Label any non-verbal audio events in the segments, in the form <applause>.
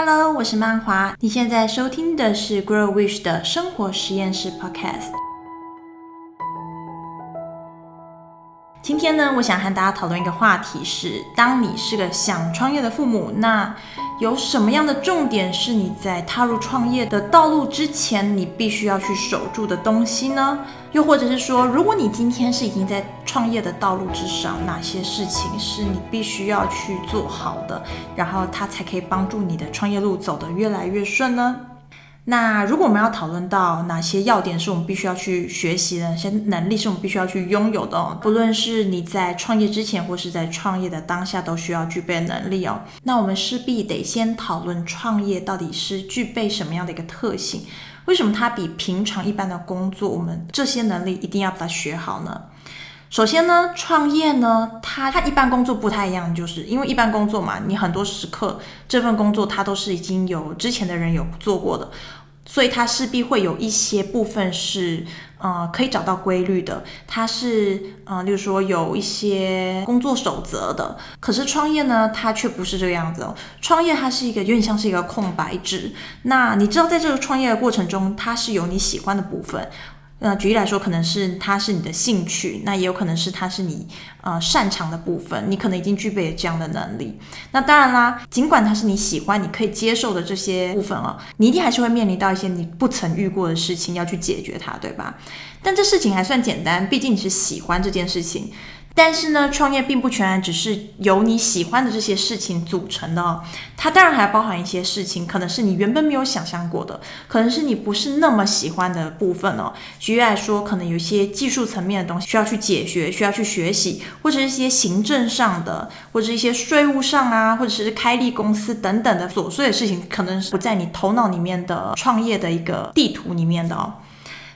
Hello，我是曼华。你现在收听的是 Grow Wish 的生活实验室 Podcast。今天呢，我想和大家讨论一个话题是：当你是个想创业的父母，那有什么样的重点是你在踏入创业的道路之前，你必须要去守住的东西呢？又或者是说，如果你今天是已经在创业的道路之上，哪些事情是你必须要去做好的，然后它才可以帮助你的创业路走得越来越顺呢？那如果我们要讨论到哪些要点是我们必须要去学习的，哪些能力是我们必须要去拥有的哦，不论是你在创业之前或是在创业的当下，都需要具备能力哦。那我们势必得先讨论创业到底是具备什么样的一个特性？为什么它比平常一般的工作，我们这些能力一定要把它学好呢？首先呢，创业呢，它它一般工作不太一样，就是因为一般工作嘛，你很多时刻这份工作它都是已经有之前的人有做过的。所以它势必会有一些部分是，呃，可以找到规律的。它是，呃，例如说有一些工作守则的。可是创业呢，它却不是这个样子哦。创业它是一个有点像是一个空白纸。那你知道，在这个创业的过程中，它是有你喜欢的部分。那举例来说，可能是它是你的兴趣，那也有可能是它是你呃擅长的部分，你可能已经具备了这样的能力。那当然啦，尽管它是你喜欢、你可以接受的这些部分哦，你一定还是会面临到一些你不曾遇过的事情要去解决它，对吧？但这事情还算简单，毕竟你是喜欢这件事情。但是呢，创业并不全然只是由你喜欢的这些事情组成的哦，它当然还包含一些事情，可能是你原本没有想象过的，可能是你不是那么喜欢的部分哦。举例来说，可能有一些技术层面的东西需要去解决，需要去学习，或者是一些行政上的，或者一些税务上啊，或者是开立公司等等的琐碎的事情，可能是不在你头脑里面的创业的一个地图里面的哦。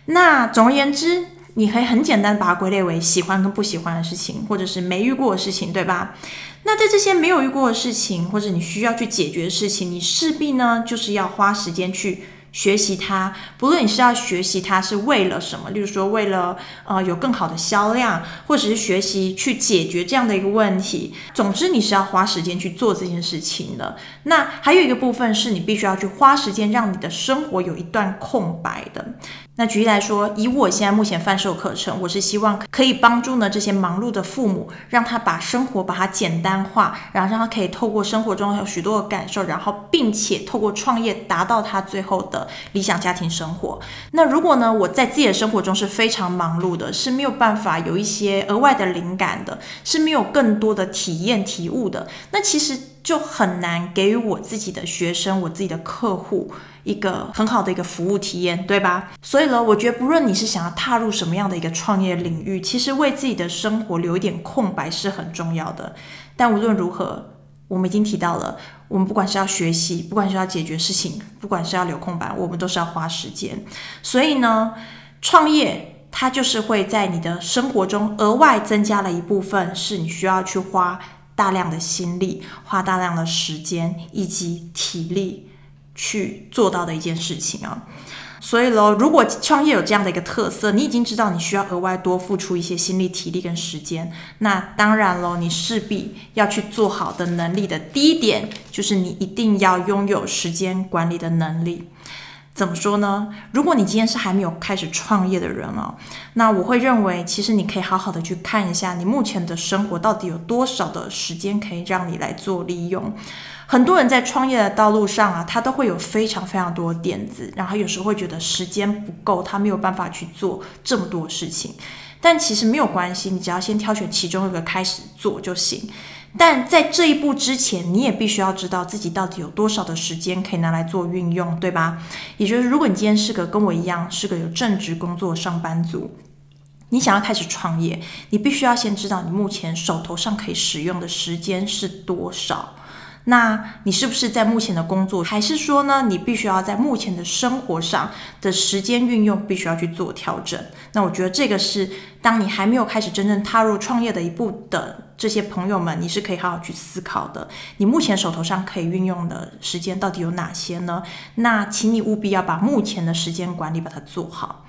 那总而言之。你可以很简单把它归类为喜欢跟不喜欢的事情，或者是没遇过的事情，对吧？那在这些没有遇过的事情，或者你需要去解决的事情，你势必呢就是要花时间去学习它。不论你是要学习它是为了什么，例如说为了呃有更好的销量，或者是学习去解决这样的一个问题。总之你是要花时间去做这件事情的。那还有一个部分是你必须要去花时间让你的生活有一段空白的。那举例来说，以我现在目前贩售课程，我是希望可以帮助呢这些忙碌的父母，让他把生活把它简单化，然后让他可以透过生活中有许多的感受，然后并且透过创业达到他最后的理想家庭生活。那如果呢我在自己的生活中是非常忙碌的，是没有办法有一些额外的灵感的，是没有更多的体验体悟的，那其实就很难给予我自己的学生、我自己的客户。一个很好的一个服务体验，对吧？所以呢，我觉得不论你是想要踏入什么样的一个创业领域，其实为自己的生活留一点空白是很重要的。但无论如何，我们已经提到了，我们不管是要学习，不管是要解决事情，不管是要留空白，我们都是要花时间。所以呢，创业它就是会在你的生活中额外增加了一部分，是你需要去花大量的心力、花大量的时间以及体力。去做到的一件事情啊，所以喽，如果创业有这样的一个特色，你已经知道你需要额外多付出一些心力、体力跟时间，那当然喽，你势必要去做好的能力的第一点，就是你一定要拥有时间管理的能力。怎么说呢？如果你今天是还没有开始创业的人哦，那我会认为，其实你可以好好的去看一下，你目前的生活到底有多少的时间可以让你来做利用。很多人在创业的道路上啊，他都会有非常非常多点子，然后有时候会觉得时间不够，他没有办法去做这么多事情。但其实没有关系，你只要先挑选其中一个开始做就行。但在这一步之前，你也必须要知道自己到底有多少的时间可以拿来做运用，对吧？也就是如果你今天是个跟我一样是个有正职工作上班族，你想要开始创业，你必须要先知道你目前手头上可以使用的时间是多少。那你是不是在目前的工作，还是说呢，你必须要在目前的生活上的时间运用必须要去做调整？那我觉得这个是当你还没有开始真正踏入创业的一步的这些朋友们，你是可以好好去思考的。你目前手头上可以运用的时间到底有哪些呢？那请你务必要把目前的时间管理把它做好。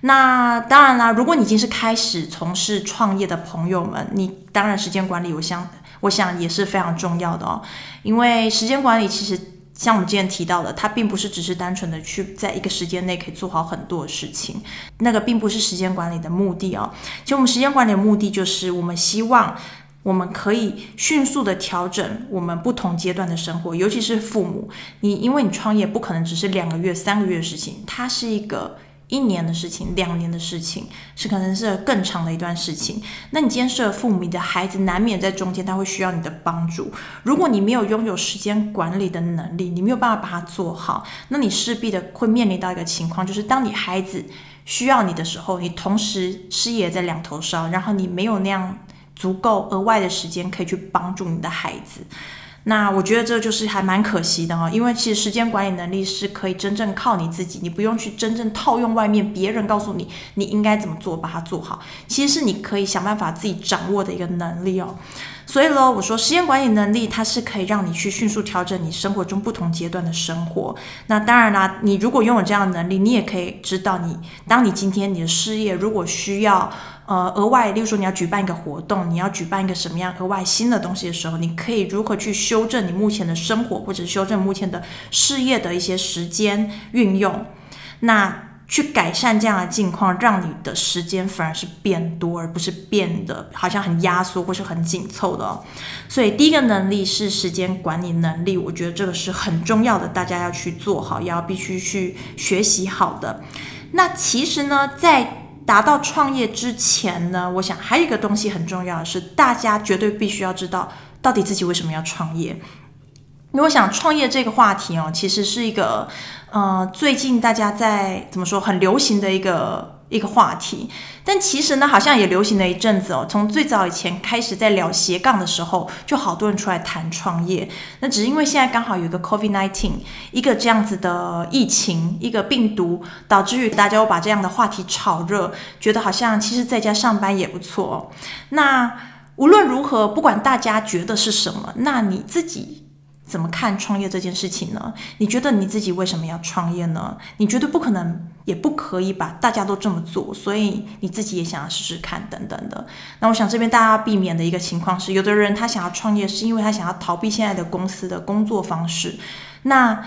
那当然啦，如果你已经是开始从事创业的朋友们，你当然时间管理我想。我想也是非常重要的哦，因为时间管理其实像我们之前提到的，它并不是只是单纯的去在一个时间内可以做好很多事情，那个并不是时间管理的目的哦。其实我们时间管理的目的就是我们希望我们可以迅速的调整我们不同阶段的生活，尤其是父母，你因为你创业不可能只是两个月、三个月的事情，它是一个。一年的事情，两年的事情，是可能是更长的一段事情。那你今天是父母，你的孩子难免在中间，他会需要你的帮助。如果你没有拥有时间管理的能力，你没有办法把它做好，那你势必的会面临到一个情况，就是当你孩子需要你的时候，你同时事业在两头烧，然后你没有那样足够额外的时间可以去帮助你的孩子。那我觉得这就是还蛮可惜的哈，因为其实时间管理能力是可以真正靠你自己，你不用去真正套用外面别人告诉你你应该怎么做，把它做好，其实是你可以想办法自己掌握的一个能力哦。所以呢，我说时间管理能力它是可以让你去迅速调整你生活中不同阶段的生活。那当然啦，你如果拥有这样的能力，你也可以知道你，当你今天你的事业如果需要。呃，额外，例如说你要举办一个活动，你要举办一个什么样额外新的东西的时候，你可以如何去修正你目前的生活，或者修正目前的事业的一些时间运用，那去改善这样的境况，让你的时间反而是变多，而不是变得好像很压缩或是很紧凑的哦。所以第一个能力是时间管理能力，我觉得这个是很重要的，大家要去做好，也要必须去学习好的。那其实呢，在达到创业之前呢，我想还有一个东西很重要的是，大家绝对必须要知道到底自己为什么要创业。因为我想创业这个话题哦，其实是一个呃最近大家在怎么说很流行的一个。一个话题，但其实呢，好像也流行了一阵子哦。从最早以前开始在聊斜杠的时候，就好多人出来谈创业。那只是因为现在刚好有一个 COVID-19，一个这样子的疫情，一个病毒，导致于大家又把这样的话题炒热，觉得好像其实在家上班也不错。那无论如何，不管大家觉得是什么，那你自己。怎么看创业这件事情呢？你觉得你自己为什么要创业呢？你绝对不可能，也不可以把大家都这么做，所以你自己也想要试试看等等的。那我想这边大家避免的一个情况是，有的人他想要创业，是因为他想要逃避现在的公司的工作方式。那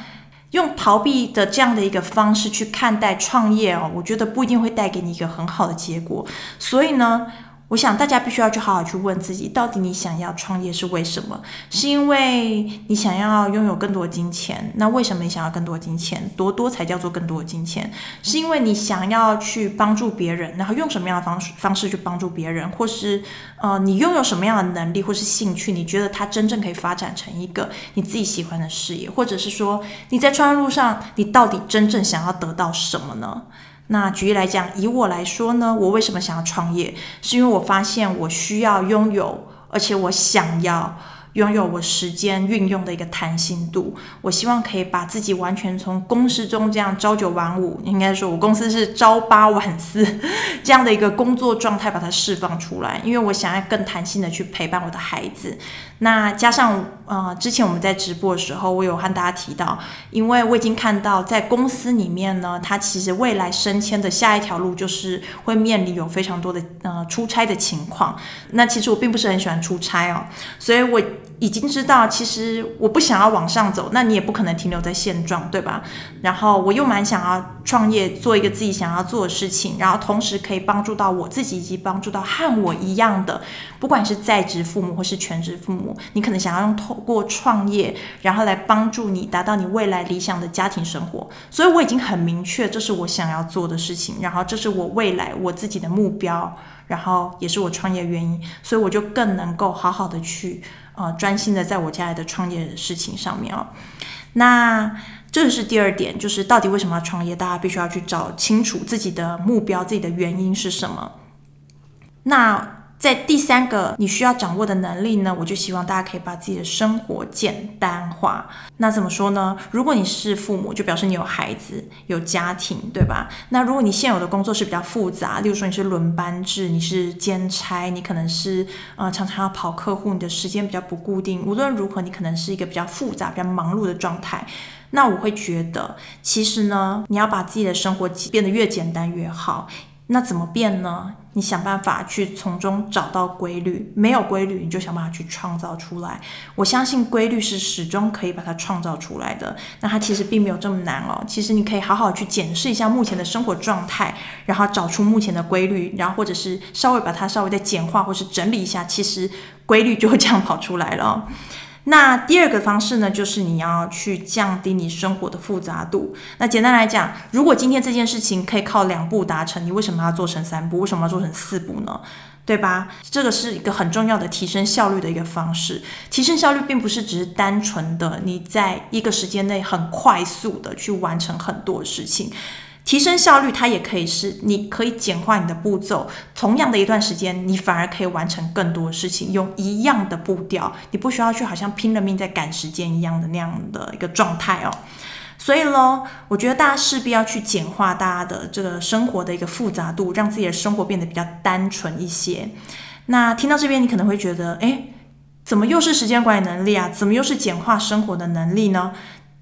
用逃避的这样的一个方式去看待创业哦，我觉得不一定会带给你一个很好的结果。所以呢，我想大家必须要去好好去问自己，到底你想要创业是为什么？是因为你想要拥有更多金钱？那为什么你想要更多金钱？多多才叫做更多的金钱？是因为你想要去帮助别人，然后用什么样的方式方式去帮助别人？或是呃，你拥有什么样的能力或是兴趣？你觉得它真正可以发展成一个你自己喜欢的事业？或者是说你在创业路上，你到底真正想要得到什么呢？那举例来讲，以我来说呢，我为什么想要创业？是因为我发现我需要拥有，而且我想要。拥有我时间运用的一个弹性度，我希望可以把自己完全从公司中这样朝九晚五，应该说我公司是朝八晚四 <laughs> 这样的一个工作状态，把它释放出来。因为我想要更弹性的去陪伴我的孩子。那加上呃，之前我们在直播的时候，我有和大家提到，因为我已经看到在公司里面呢，它其实未来升迁的下一条路就是会面临有非常多的呃出差的情况。那其实我并不是很喜欢出差哦，所以我。已经知道，其实我不想要往上走，那你也不可能停留在现状，对吧？然后我又蛮想要创业，做一个自己想要做的事情，然后同时可以帮助到我自己，以及帮助到和我一样的，不管是在职父母或是全职父母，你可能想要用透过创业，然后来帮助你达到你未来理想的家庭生活。所以我已经很明确，这是我想要做的事情，然后这是我未来我自己的目标，然后也是我创业原因，所以我就更能够好好的去。啊，专心的在我家里的创业事情上面哦。那这是第二点，就是到底为什么要创业？大家必须要去找清楚自己的目标，自己的原因是什么。那。在第三个你需要掌握的能力呢，我就希望大家可以把自己的生活简单化。那怎么说呢？如果你是父母，就表示你有孩子、有家庭，对吧？那如果你现有的工作是比较复杂，例如说你是轮班制，你是兼差，你可能是呃常常要跑客户，你的时间比较不固定。无论如何，你可能是一个比较复杂、比较忙碌的状态。那我会觉得，其实呢，你要把自己的生活变得越简单越好。那怎么变呢？你想办法去从中找到规律，没有规律，你就想办法去创造出来。我相信规律是始终可以把它创造出来的。那它其实并没有这么难哦。其实你可以好好去检视一下目前的生活状态，然后找出目前的规律，然后或者是稍微把它稍微再简化或是整理一下，其实规律就会这样跑出来了。那第二个方式呢，就是你要去降低你生活的复杂度。那简单来讲，如果今天这件事情可以靠两步达成，你为什么要做成三步？为什么要做成四步呢？对吧？这个是一个很重要的提升效率的一个方式。提升效率并不是只是单纯的你在一个时间内很快速的去完成很多事情。提升效率，它也可以是，你可以简化你的步骤。同样的一段时间，你反而可以完成更多事情，用一样的步调，你不需要去好像拼了命在赶时间一样的那样的一个状态哦。所以呢，我觉得大家势必要去简化大家的这个生活的一个复杂度，让自己的生活变得比较单纯一些。那听到这边，你可能会觉得，诶，怎么又是时间管理能力啊？怎么又是简化生活的能力呢？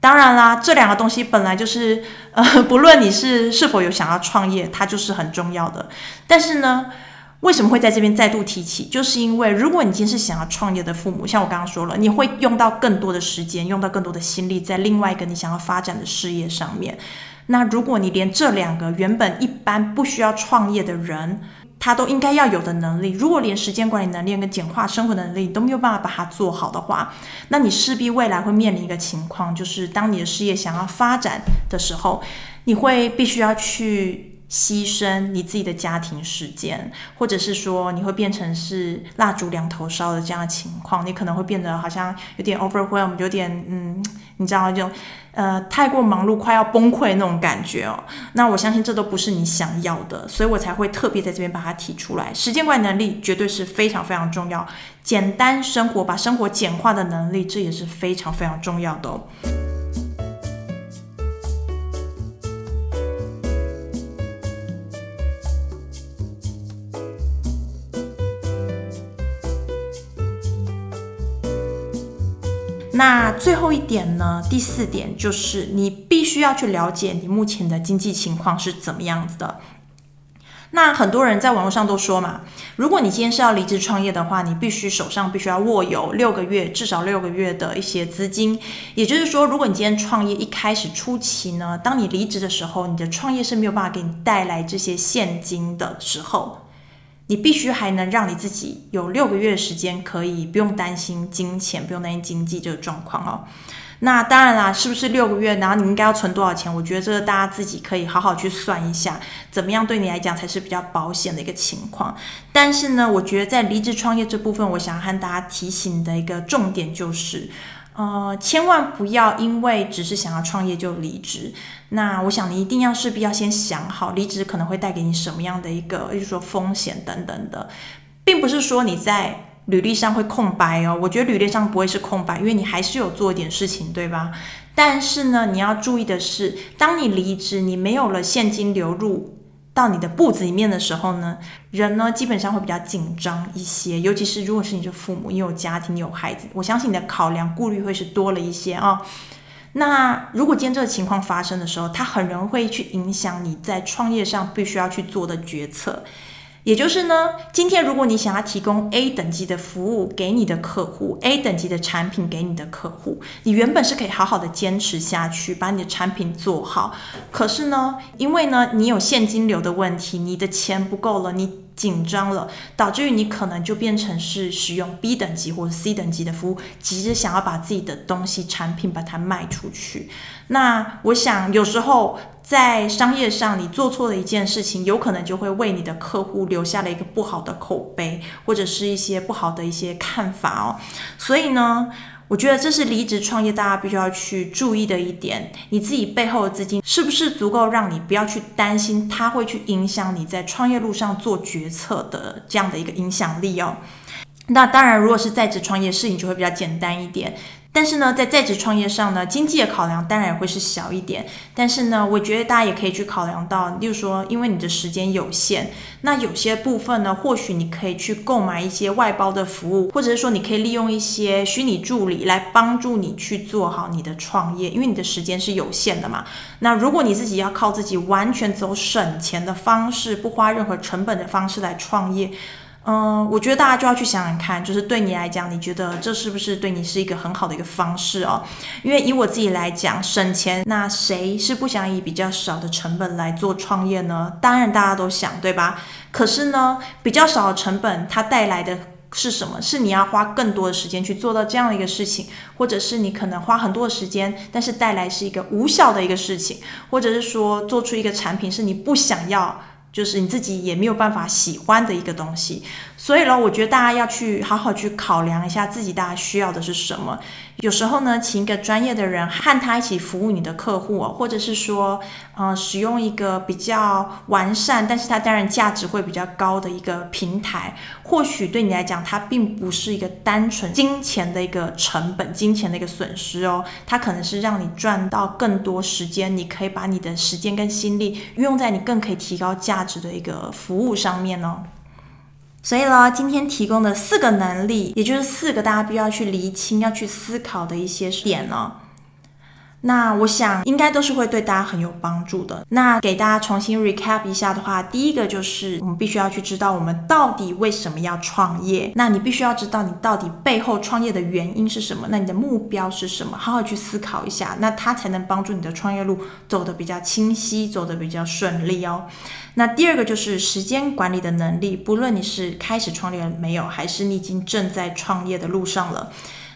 当然啦，这两个东西本来就是，<laughs> 呃，不论你是是否有想要创业，它就是很重要的。但是呢，为什么会在这边再度提起？就是因为如果你今天是想要创业的父母，像我刚刚说了，你会用到更多的时间，用到更多的心力在另外一个你想要发展的事业上面。那如果你连这两个原本一般不需要创业的人，他都应该要有的能力，如果连时间管理能力跟简化生活能力都没有办法把它做好的话，那你势必未来会面临一个情况，就是当你的事业想要发展的时候，你会必须要去牺牲你自己的家庭时间，或者是说你会变成是蜡烛两头烧的这样的情况，你可能会变得好像有点 overwhelm，有点嗯。你知道这种，呃，太过忙碌，快要崩溃那种感觉哦。那我相信这都不是你想要的，所以我才会特别在这边把它提出来。时间管理能力绝对是非常非常重要，简单生活，把生活简化的能力，这也是非常非常重要的哦。那最后一点呢？第四点就是你必须要去了解你目前的经济情况是怎么样子的。那很多人在网络上都说嘛，如果你今天是要离职创业的话，你必须手上必须要握有六个月，至少六个月的一些资金。也就是说，如果你今天创业一开始初期呢，当你离职的时候，你的创业是没有办法给你带来这些现金的时候。你必须还能让你自己有六个月的时间，可以不用担心金钱，不用担心经济这个状况哦。那当然啦，是不是六个月？然后你应该要存多少钱？我觉得这个大家自己可以好好去算一下，怎么样对你来讲才是比较保险的一个情况。但是呢，我觉得在离职创业这部分，我想和大家提醒的一个重点就是。呃，千万不要因为只是想要创业就离职。那我想你一定要势必要先想好，离职可能会带给你什么样的一个，就是说风险等等的，并不是说你在履历上会空白哦。我觉得履历上不会是空白，因为你还是有做一点事情，对吧？但是呢，你要注意的是，当你离职，你没有了现金流入。到你的步子里面的时候呢，人呢基本上会比较紧张一些，尤其是如果是你的父母，你有家庭，有孩子，我相信你的考量顾虑会是多了一些啊、那如果今天这个情况发生的时候，它很容易会去影响你在创业上必须要去做的决策。也就是呢，今天如果你想要提供 A 等级的服务给你的客户，A 等级的产品给你的客户，你原本是可以好好的坚持下去，把你的产品做好。可是呢，因为呢，你有现金流的问题，你的钱不够了，你紧张了，导致于你可能就变成是使用 B 等级或者 C 等级的服务，急着想要把自己的东西产品把它卖出去。那我想有时候在商业上，你做错了一件事情，有可能就会为你的客户留下了一个不好的口碑，或者是一些不好的一些看法哦。所以呢，我觉得这是离职创业大家必须要去注意的一点，你自己背后的资金是不是足够让你不要去担心它会去影响你在创业路上做决策的这样的一个影响力哦。那当然，如果是在职创业，事情就会比较简单一点。但是呢，在在职创业上呢，经济的考量当然会是小一点。但是呢，我觉得大家也可以去考量到，例如说，因为你的时间有限，那有些部分呢，或许你可以去购买一些外包的服务，或者是说，你可以利用一些虚拟助理来帮助你去做好你的创业，因为你的时间是有限的嘛。那如果你自己要靠自己完全走省钱的方式，不花任何成本的方式来创业。嗯，我觉得大家就要去想想看，就是对你来讲，你觉得这是不是对你是一个很好的一个方式哦？因为以我自己来讲，省钱，那谁是不想以比较少的成本来做创业呢？当然大家都想，对吧？可是呢，比较少的成本，它带来的是什么？是你要花更多的时间去做到这样的一个事情，或者是你可能花很多的时间，但是带来是一个无效的一个事情，或者是说做出一个产品是你不想要。就是你自己也没有办法喜欢的一个东西，所以呢，我觉得大家要去好好去考量一下自己大家需要的是什么。有时候呢，请一个专业的人和他一起服务你的客户，或者是说，呃，使用一个比较完善，但是它当然价值会比较高的一个平台，或许对你来讲，它并不是一个单纯金钱的一个成本、金钱的一个损失哦，它可能是让你赚到更多时间，你可以把你的时间跟心力运用在你更可以提高价值的一个服务上面哦。所以呢，今天提供的四个能力，也就是四个大家必须要去厘清、要去思考的一些点呢。那我想应该都是会对大家很有帮助的。那给大家重新 recap 一下的话，第一个就是我们必须要去知道我们到底为什么要创业。那你必须要知道你到底背后创业的原因是什么，那你的目标是什么，好好去思考一下，那它才能帮助你的创业路走得比较清晰，走得比较顺利哦。那第二个就是时间管理的能力，不论你是开始创业了没有，还是你已经正在创业的路上了。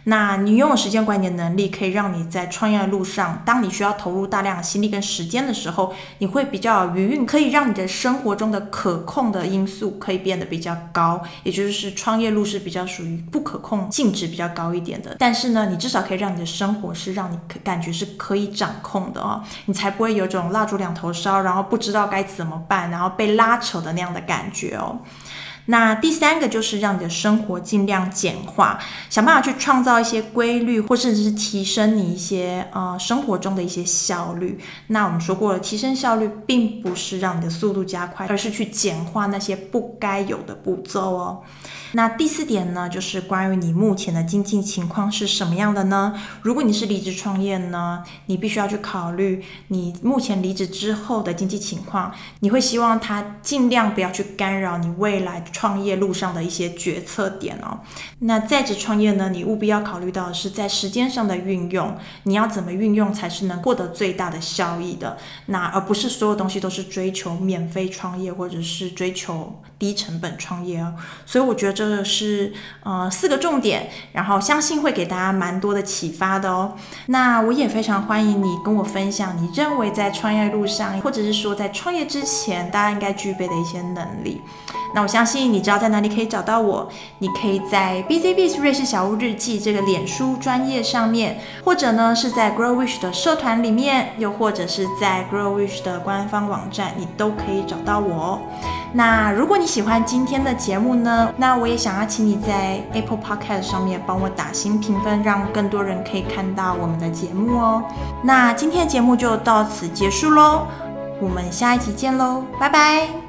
那你拥有时间管理的能力，可以让你在创业的路上，当你需要投入大量的心力跟时间的时候，你会比较余裕，可以让你的生活中的可控的因素可以变得比较高。也就是创业路是比较属于不可控性质比较高一点的，但是呢，你至少可以让你的生活是让你感觉是可以掌控的哦，你才不会有种蜡烛两头烧，然后不知道该怎么办，然后被拉扯的那样的感觉哦。那第三个就是让你的生活尽量简化，想办法去创造一些规律，或甚至是提升你一些呃生活中的一些效率。那我们说过了，提升效率并不是让你的速度加快，而是去简化那些不该有的步骤哦。那第四点呢，就是关于你目前的经济情况是什么样的呢？如果你是离职创业呢，你必须要去考虑你目前离职之后的经济情况。你会希望他尽量不要去干扰你未来创业路上的一些决策点哦。那在职创业呢，你务必要考虑到的是在时间上的运用，你要怎么运用才是能获得最大的效益的？那而不是所有东西都是追求免费创业，或者是追求低成本创业哦。所以我觉得。这是呃四个重点，然后相信会给大家蛮多的启发的哦。那我也非常欢迎你跟我分享你认为在创业路上，或者是说在创业之前，大家应该具备的一些能力。那我相信你知道在哪里可以找到我，你可以在 BZBS 瑞士小屋日记这个脸书专业上面，或者呢是在 Grow Wish 的社团里面，又或者是在 Grow Wish 的官方网站，你都可以找到我哦。那如果你喜欢今天的节目呢，那我我也想要请你在 Apple Podcast 上面帮我打新评分，让更多人可以看到我们的节目哦。那今天的节目就到此结束喽，我们下一集见喽，拜拜。